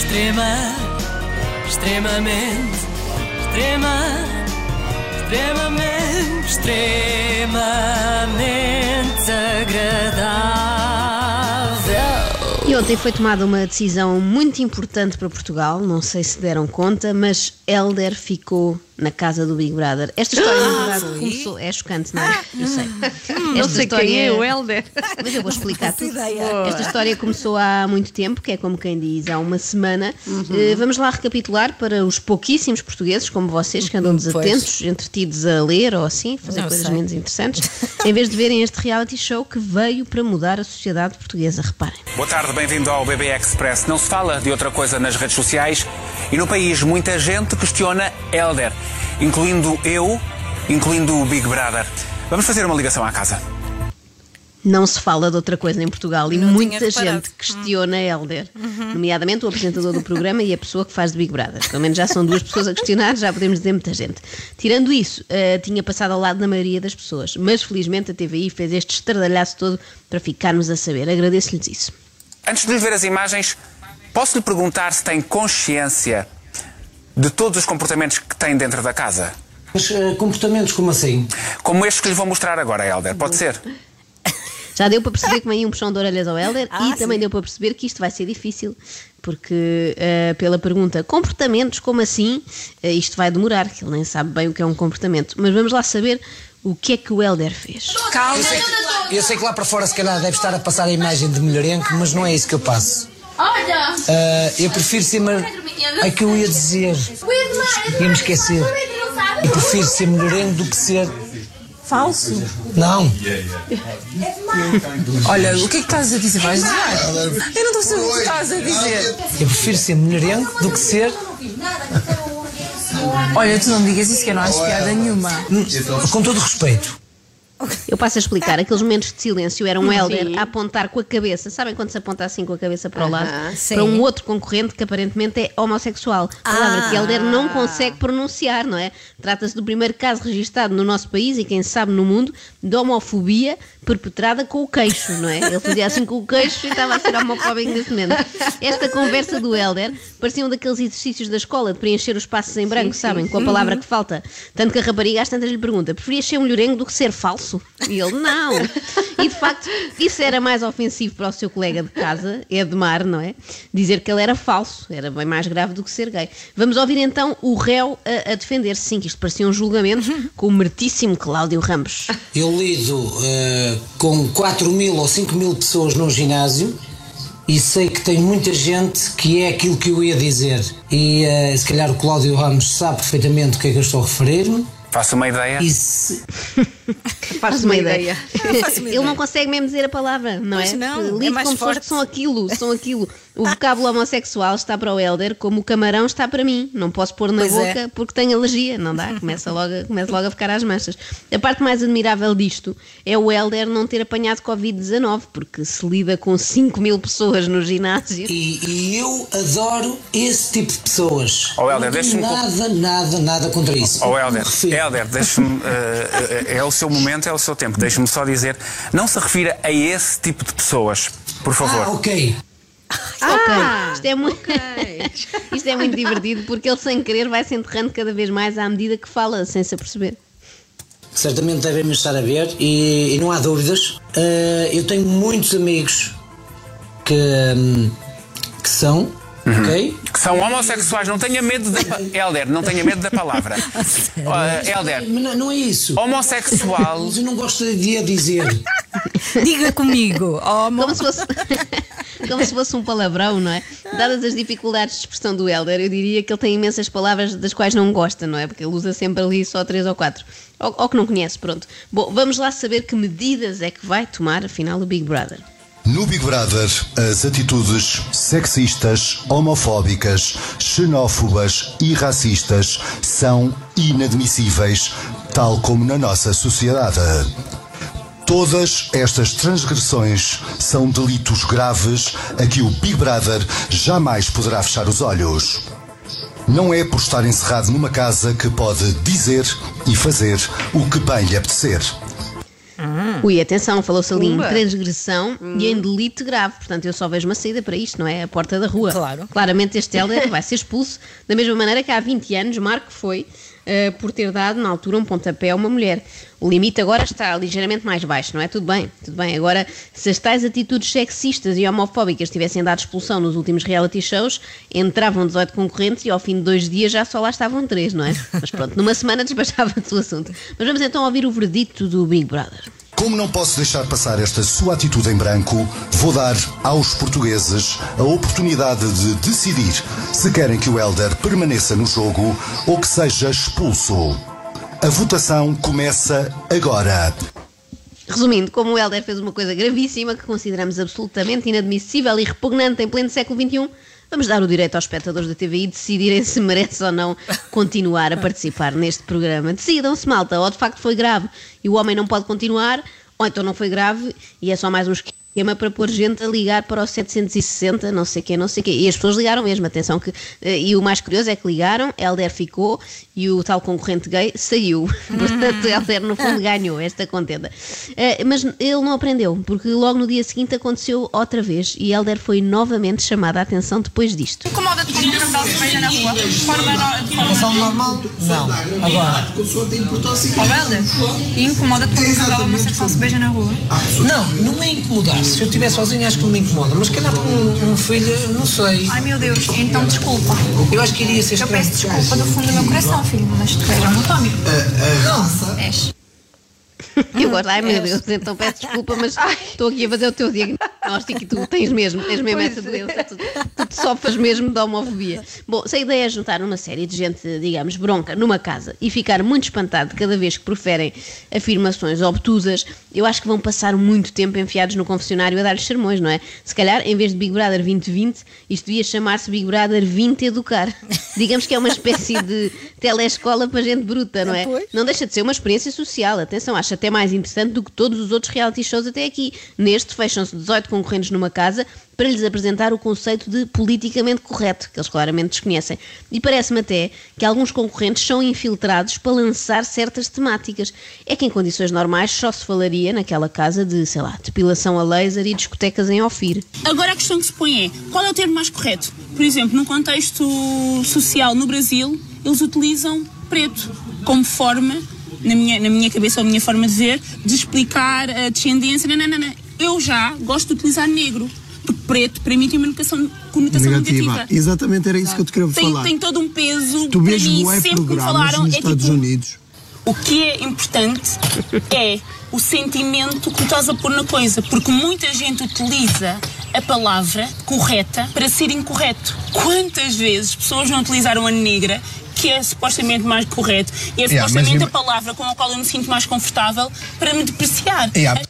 Extrema, extremamente, extrema, extremamente, extremamente agradável. E ontem foi tomada uma decisão muito importante para Portugal, não sei se deram conta, mas Elder ficou na casa do Big Brother. Esta história, na verdade, começou. É chocante, não é? Eu sei. Não sei quem é o Helder. Mas eu vou explicar tudo. ideia. Esta história começou há muito tempo, que é como quem diz, há uma semana. Uhum. Eh, vamos lá recapitular para os pouquíssimos portugueses, como vocês, que andam desatentos, entretidos a ler ou assim, fazer Não coisas sei. menos interessantes, em vez de verem este reality show que veio para mudar a sociedade portuguesa. Reparem. Boa tarde, bem-vindo ao BB Express. Não se fala de outra coisa nas redes sociais e no país muita gente questiona Elder, incluindo eu, incluindo o Big Brother. Vamos fazer uma ligação à casa. Não se fala de outra coisa em Portugal e Não muita. Uhum. gente questiona Helder, nomeadamente o apresentador do programa e a pessoa que faz de Big Brother. Pelo menos já são duas pessoas a questionar, já podemos dizer muita gente. Tirando isso, eh, tinha passado ao lado da maioria das pessoas, mas felizmente a TVI fez este estardalhaço todo para ficarmos a saber. Agradeço-lhes isso. Antes de lhe ver as imagens, posso lhe perguntar se tem consciência de todos os comportamentos que tem dentro da casa? Mas eh, comportamentos como assim? Como este que lhe vou mostrar agora, Elder, pode ser? Já deu para perceber que vem um puxão de orelhas ao Helder Ah, e também sim. deu para perceber que isto vai ser difícil, porque eh, pela pergunta comportamentos, como assim? Eh, isto vai demorar, que ele nem sabe bem o que é um comportamento. Mas vamos lá saber o que é que o Helder fez. Eu sei, que, eu sei que lá para fora se calhar deve estar a passar a imagem de melhorenco, mas não é isso que eu passo. Olha! Ah, eu prefiro ser. Mar... Ai que eu ia dizer. Ia-me esquecer. Eu prefiro ser melhorengo do que ser. Falso. Não. Olha, o que é que estás a dizer? Vais dizer? Eu não estou a saber o que estás a dizer. Eu prefiro ser melhorengo do que ser. Olha, tu não me digas isso que eu não acho piada nenhuma. Com todo respeito. Eu passo a explicar. Aqueles momentos de silêncio eram um Helder Sim. a apontar com a cabeça. Sabem quando se aponta assim com a cabeça para o lado? Aham, sim. Para um outro concorrente que aparentemente é homossexual. Palavra que Helder não Ah. consegue pronunciar, não é? Trata-se do primeiro caso registado no nosso país e quem sabe no mundo de homofobia perpetrada com o queixo, não é? Ele fazia assim com o queixo e estava a ser homofóbico nesse momento. Esta conversa do Helder parecia um daqueles exercícios da escola de preencher os espaços em branco, sabem? Com a palavra que falta. Tanto que a rapariga às tantas lhe pergunta: preferias ser mulherengo do que ser falso? E ele, não. E de facto, isso era mais ofensivo para o seu colega de casa, Edmar, não é? Dizer que ele era falso. Era bem mais grave do que ser gay. Vamos ouvir então o réu a, a defender-se. Sim, que isto parecia um julgamento com o mertíssimo Cláudio Ramos. Eu lido eh, com 4 mil ou 5 mil pessoas num ginásio e sei que tem muita gente que é aquilo que eu ia dizer. E eh, se calhar o Cláudio Ramos sabe perfeitamente o que é que eu estou a referir-me. Faço uma ideia. Faz uma ideia. faço uma Ele não consegue mesmo dizer a palavra, não Pois é? não, Lido é mais com pessoas forte. que são aquilo, são aquilo. O vocábulo homossexual está para o Helder como o camarão está para mim. Não posso pôr na Pois boca é. porque tenho alergia. Não dá, começa logo, a- começa logo a ficar às manchas. A parte mais admirável disto é o Helder não ter apanhado Covid-19, porque se lida com 5 mil pessoas no ginásio. e, e eu adoro esse tipo de pessoas. Oh, Helder, não tenho deixa-me nada, nada, nada contra isso. Oh, Helder. Helder, deixe-me. eh, eh, é o seu momento, é o seu tempo. Deixe-me só dizer. Não se refira a esse tipo de pessoas, por favor. Ah, ok. Ok, isto é muito. isto é muito divertido porque ele sem querer vai se enterrando cada vez mais à medida que fala, sem se aperceber. Certamente devem me estar a ver e, e não há dúvidas. Eh, eu tenho muitos amigos que, hum, que são, Uhum. ok? Que são homossexuais, não tenha medo da. Helder, não tenha medo da palavra. Oh, Helder, Mas não, não é isso. homossexual. Mas eu não gosto de dizer. Diga comigo, amor. Como se fosse. Como se fosse um palavrão, não é? Dadas as dificuldades de expressão do Helder, eu diria que ele tem imensas palavras das quais não gosta, não é? Porque ele usa sempre ali só três ou quatro. Ou, ou que não conhece, pronto. Bom, vamos lá saber que medidas é que vai tomar, afinal, o Big Brother. No Big Brother, as atitudes sexistas, homofóbicas, xenófobas e racistas são inadmissíveis, tal como na nossa sociedade. Todas estas transgressões são delitos graves a que o Big Brother jamais poderá fechar os olhos. Não é por estar encerrado numa casa que pode dizer e fazer o que bem lhe apetecer. Ui, atenção, falou-se ali em transgressão e em delito grave. Portanto, eu só vejo uma saída para isto, não é? A porta da rua. Claro. Claramente este Helder vai ser expulso da mesma maneira que há 20 anos Marco foi uh, por ter dado, na altura, um pontapé a uma mulher. O limite agora está ligeiramente mais baixo, não é? Tudo bem, tudo bem. Agora, se as tais atitudes sexistas e homofóbicas tivessem dado expulsão nos últimos reality shows, entravam 18 concorrentes e ao fim de dois dias já só lá estavam três, não é? Mas pronto, numa semana despachava-se o assunto. Mas vamos então ouvir o verdito do Big Brother. Como não posso deixar passar esta sua atitude em branco, vou dar aos portugueses a oportunidade de decidir se querem que o Helder permaneça no jogo ou que seja expulso. A votação começa agora. Resumindo, como o Helder fez uma coisa gravíssima que consideramos absolutamente inadmissível e repugnante em pleno século XXI, vamos dar o direito aos espectadores da TVI decidirem se merece ou não continuar a participar neste programa. Decidam-se, malta, ou de facto foi grave e o homem não pode continuar, ou então não foi grave e é só mais um esquema para pôr gente a ligar para o 760, não sei quê, não sei quê. E as pessoas ligaram mesmo, atenção que... Eh, e o mais curioso é que ligaram, Helder ficou e o tal concorrente gay saiu. Portanto, Helder no fundo ganhou esta contenda. Uh, mas ele não aprendeu, porque logo no dia seguinte aconteceu outra vez e Helder foi novamente chamada a atenção depois disto. Incomoda-te quando um casal se beija na rua? De forma, de forma normal? Não. Agora. Ó Helder, incomoda-te quando um casal homossexual se beija na rua? Não, não me incomodar. Se eu estiver sozinho, acho que não me incomoda. Mas se calhar com um, um filho, não sei. Ai meu Deus, então desculpa. Eu acho que iria ser Eu estranho. peço desculpa do fundo do meu coração, filho, mas tu és homotómico. Não. És. Eu gosto, ai meu Deus, então peço desculpa, mas estou aqui a fazer o teu diagnóstico e tu tens mesmo, tens mesmo essa doença, tu, tu te sofres mesmo de homofobia. Bom, se a ideia é juntar uma série de gente, digamos, bronca numa casa e ficar muito espantado cada vez que proferem afirmações obtusas, eu acho que vão passar muito tempo enfiados no confessionário a dar-lhes sermões, não é? Se calhar, em vez de Big Brother 2020, isto devia chamar-se Big Brother 20 Educar. Digamos que é uma espécie de telescola para gente bruta, não é? Não deixa de ser uma experiência social, atenção, acho até mais interessante do que todos os outros reality shows até aqui. Neste, fecham-se 18 concorrentes numa casa para lhes apresentar o conceito de politicamente correto, que eles claramente desconhecem. E parece-me até que alguns concorrentes são infiltrados para lançar certas temáticas. É que em condições normais só se falaria naquela casa de, sei lá, depilação a laser e discotecas em Ofir. Agora a questão que se põe é, qual é o termo mais correto? Por exemplo, num contexto social no Brasil, eles utilizam preto como forma, na minha, na minha cabeça ou minha forma de ver, de explicar a descendência. Não, não, não, não. Eu já gosto de utilizar negro. Porque preto para mim tem uma conotação, conotação Negativa. negativa. Exatamente, era isso que eu te queria Tem, falar. tem todo um peso. Tu para vês mim, bué sempre que me falaram, nos é Estados tipo, Unidos. o que é importante é o sentimento que estás a pôr na coisa, porque muita gente utiliza a palavra correta para ser incorreto. Quantas vezes pessoas não utilizaram a negra, que é supostamente mais correto, e é Yeah, supostamente mas- a palavra com a qual eu me sinto mais confortável para me depreciar? Yeah.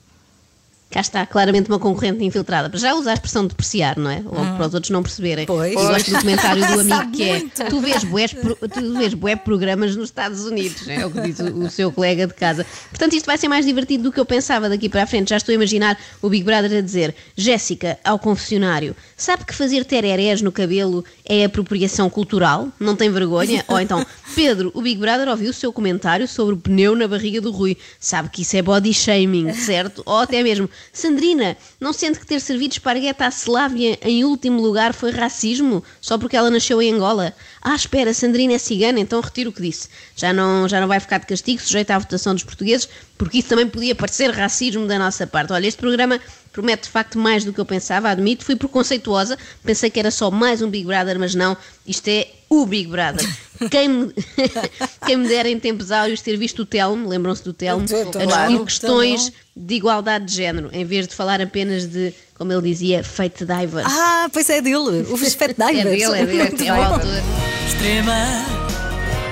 Cá está, claramente uma concorrente infiltrada. Para já usar a expressão depreciar, não é? Logo para os outros não perceberem. Pois. Eu gosto do comentário do amigo que é: tu vês, bués, tu vês bué programas nos Estados Unidos, é o que diz o, o seu colega de casa. Portanto, isto vai ser mais divertido do que eu pensava daqui para a frente. Já estou a imaginar o Big Brother a dizer: Jéssica, ao confessionário, sabe que fazer tererés no cabelo é apropriação cultural? Não tem vergonha? Ou então, Pedro, o Big Brother ouviu o seu comentário sobre o pneu na barriga do Rui. Sabe que isso é body shaming, certo? Ou até mesmo, Sandrina, não sente que ter servido esparguete à Slávia em último lugar foi racismo? Só porque ela nasceu em Angola? Ah, espera, Sandrina é cigana, então retiro o que disse. Já não, já não vai ficar de castigo, sujeito à votação dos portugueses, porque isso também podia parecer racismo da nossa parte. Olha, este programa promete de facto mais do que eu pensava, admito, fui preconceituosa, pensei que era só mais um Big Brother, mas não, isto é o Big Brother. Quem me, quem me dera em tempos áureos ter visto o Telmo, lembram-se do Telmo, a discutir questões de igualdade de género, em vez de falar apenas de, como ele dizia, fate divers. Ah, pois é dele, o fate divers. é dele, é dele, é o autor. É extrema,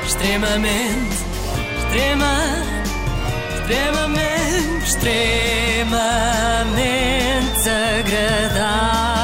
extremamente, extrema, extremamente, extremamente agradável.